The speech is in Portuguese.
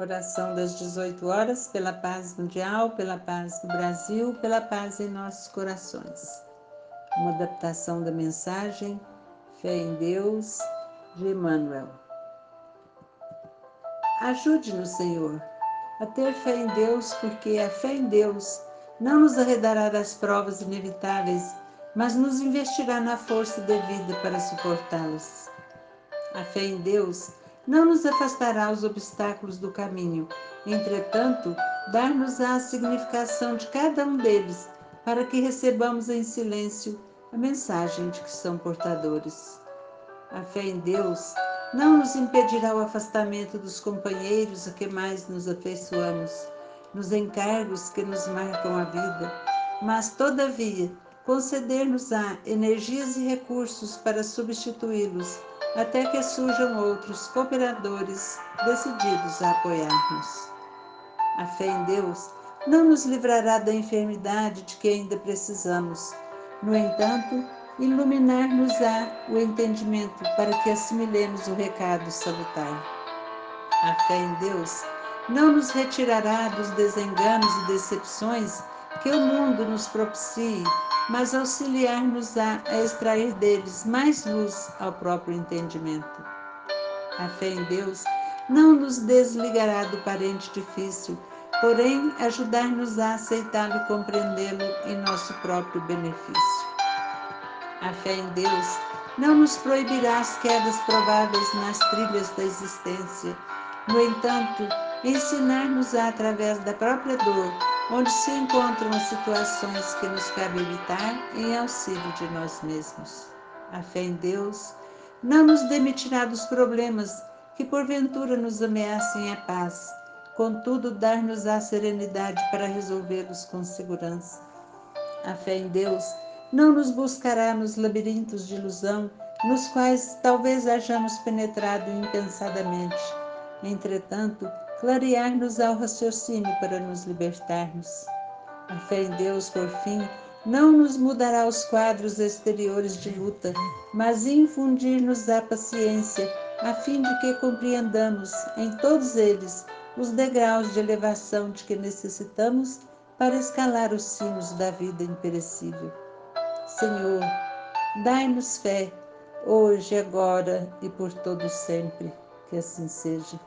Oração das 18 horas pela paz mundial, pela paz do Brasil, pela paz em nossos corações. Uma adaptação da mensagem Fé em Deus de Emmanuel. Ajude-nos, Senhor, a ter fé em Deus, porque a fé em Deus não nos arredará das provas inevitáveis, mas nos investirá na força devida para suportá-las. A fé em Deus não nos afastará os obstáculos do caminho. Entretanto, dar-nos a significação de cada um deles, para que recebamos em silêncio a mensagem de que são portadores. A fé em Deus não nos impedirá o afastamento dos companheiros a que mais nos afeiçoamos, nos encargos que nos marcam a vida, mas, todavia, conceder-nos-á energias e recursos para substituí-los até que surjam outros cooperadores decididos a apoiar-nos. A fé em Deus não nos livrará da enfermidade de que ainda precisamos. No entanto, iluminar-nos-á o entendimento para que assimilemos o recado salutar. A fé em Deus não nos retirará dos desenganos e decepções que o mundo nos propicie mas auxiliar-nos-á a extrair deles mais luz ao próprio entendimento. A fé em Deus não nos desligará do parente difícil, porém ajudar-nos a aceitá-lo e compreendê-lo em nosso próprio benefício. A fé em Deus não nos proibirá as quedas prováveis nas trilhas da existência. No entanto, ensinar-nos-á através da própria dor onde se encontram as situações que nos cabe evitar em auxílio de nós mesmos. A fé em Deus não nos demitirá dos problemas que porventura nos ameacem a paz, contudo, dar-nos a serenidade para resolvê-los com segurança. A fé em Deus não nos buscará nos labirintos de ilusão nos quais talvez hajamos penetrado impensadamente. Entretanto, clarear-nos ao raciocínio para nos libertarmos. A fé em Deus, por fim, não nos mudará os quadros exteriores de luta, mas infundir-nos a paciência, a fim de que compreendamos em todos eles os degraus de elevação de que necessitamos para escalar os cimos da vida imperecível. Senhor, dai-nos fé, hoje, agora e por todo sempre. Que assim seja.